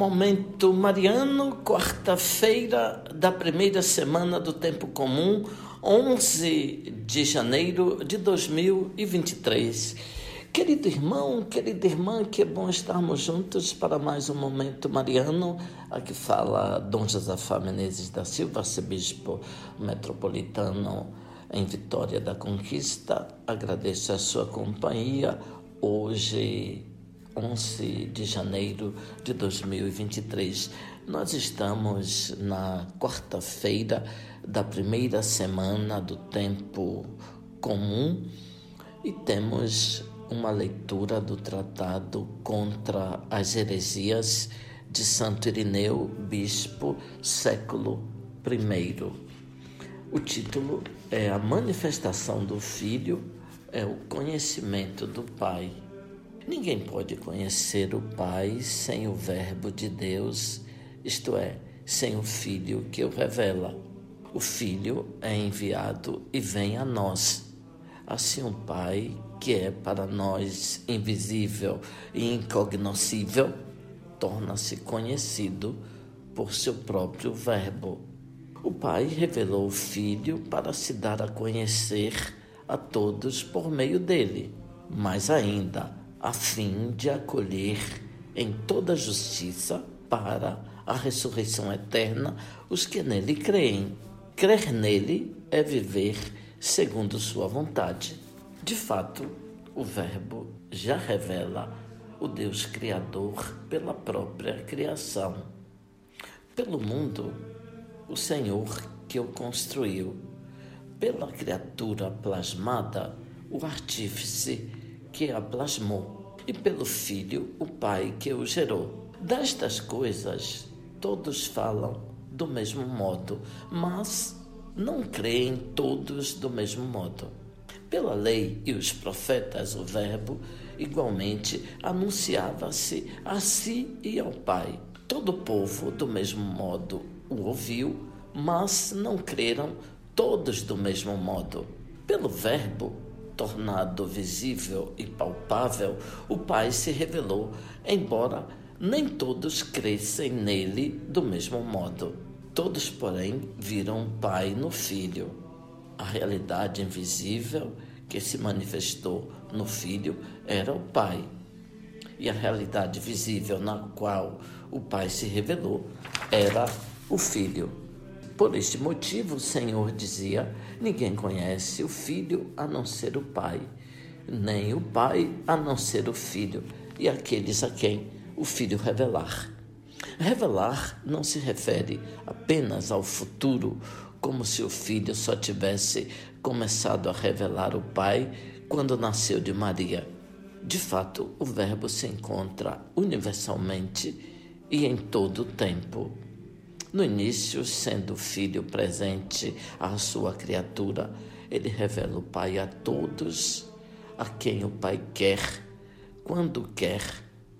Momento Mariano, quarta-feira da primeira semana do Tempo Comum, 11 de janeiro de 2023. Querido irmão, querida irmã, que bom estarmos juntos para mais um Momento Mariano. Aqui fala Dom Josafá Menezes da Silva, arcebispo metropolitano em Vitória da Conquista. Agradeço a sua companhia hoje 11 de janeiro de 2023. Nós estamos na quarta-feira da primeira semana do tempo comum e temos uma leitura do tratado contra as heresias de Santo Irineu, bispo, século I. O título é A Manifestação do Filho, é o conhecimento do Pai. Ninguém pode conhecer o Pai sem o Verbo de Deus, isto é, sem o Filho que o revela. O Filho é enviado e vem a nós. Assim, o Pai, que é para nós invisível e incognoscível, torna-se conhecido por seu próprio Verbo. O Pai revelou o Filho para se dar a conhecer a todos por meio dele, mas ainda a fim de acolher em toda justiça para a ressurreição eterna os que nele creem. Crer nele é viver segundo sua vontade. De fato, o Verbo já revela o Deus Criador pela própria criação. Pelo mundo, o Senhor que o construiu. Pela criatura plasmada, o artífice que a plasmou, e pelo Filho, o Pai que o gerou. Destas coisas, todos falam do mesmo modo, mas não creem todos do mesmo modo. Pela lei e os profetas, o Verbo igualmente anunciava-se a si e ao Pai. Todo o povo, do mesmo modo, o ouviu, mas não creram todos do mesmo modo. Pelo Verbo, tornado visível e palpável, o Pai se revelou, embora nem todos crescem nele do mesmo modo. Todos, porém, viram o Pai no Filho. A realidade invisível que se manifestou no Filho era o Pai. E a realidade visível na qual o Pai se revelou era o Filho. Por este motivo, o Senhor dizia: Ninguém conhece o filho a não ser o pai, nem o pai a não ser o filho, e aqueles a quem o filho revelar. Revelar não se refere apenas ao futuro, como se o filho só tivesse começado a revelar o pai quando nasceu de Maria. De fato, o Verbo se encontra universalmente e em todo o tempo. No início, sendo o Filho presente à sua criatura, ele revela o Pai a todos, a quem o Pai quer, quando quer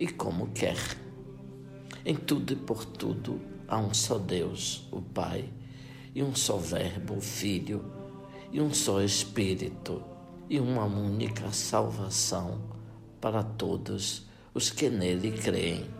e como quer. Em tudo e por tudo há um só Deus, o Pai, e um só Verbo, o Filho, e um só Espírito, e uma única salvação para todos os que nele creem.